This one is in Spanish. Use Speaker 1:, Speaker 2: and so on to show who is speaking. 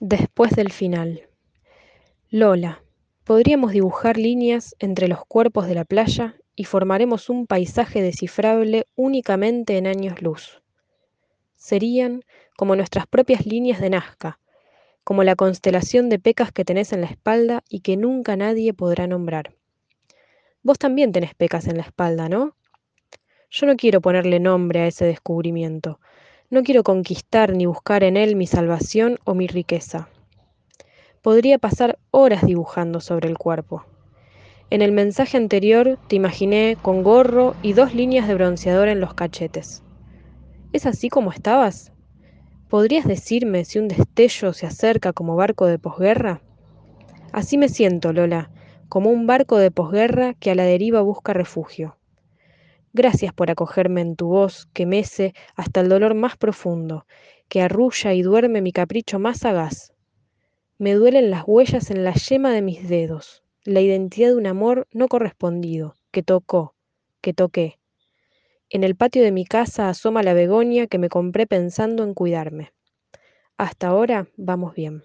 Speaker 1: Después del final. Lola, podríamos dibujar líneas entre los cuerpos de la playa y formaremos un paisaje descifrable únicamente en años luz. Serían como nuestras propias líneas de Nazca, como la constelación de pecas que tenés en la espalda y que nunca nadie podrá nombrar. Vos también tenés pecas en la espalda, ¿no? Yo no quiero ponerle nombre a ese descubrimiento. No quiero conquistar ni buscar en él mi salvación o mi riqueza. Podría pasar horas dibujando sobre el cuerpo. En el mensaje anterior te imaginé con gorro y dos líneas de bronceador en los cachetes. ¿Es así como estabas? ¿Podrías decirme si un destello se acerca como barco de posguerra? Así me siento, Lola, como un barco de posguerra que a la deriva busca refugio. Gracias por acogerme en tu voz que mece hasta el dolor más profundo, que arrulla y duerme mi capricho más sagaz. Me duelen las huellas en la yema de mis dedos, la identidad de un amor no correspondido, que tocó, que toqué. En el patio de mi casa asoma la begonia que me compré pensando en cuidarme. Hasta ahora vamos bien.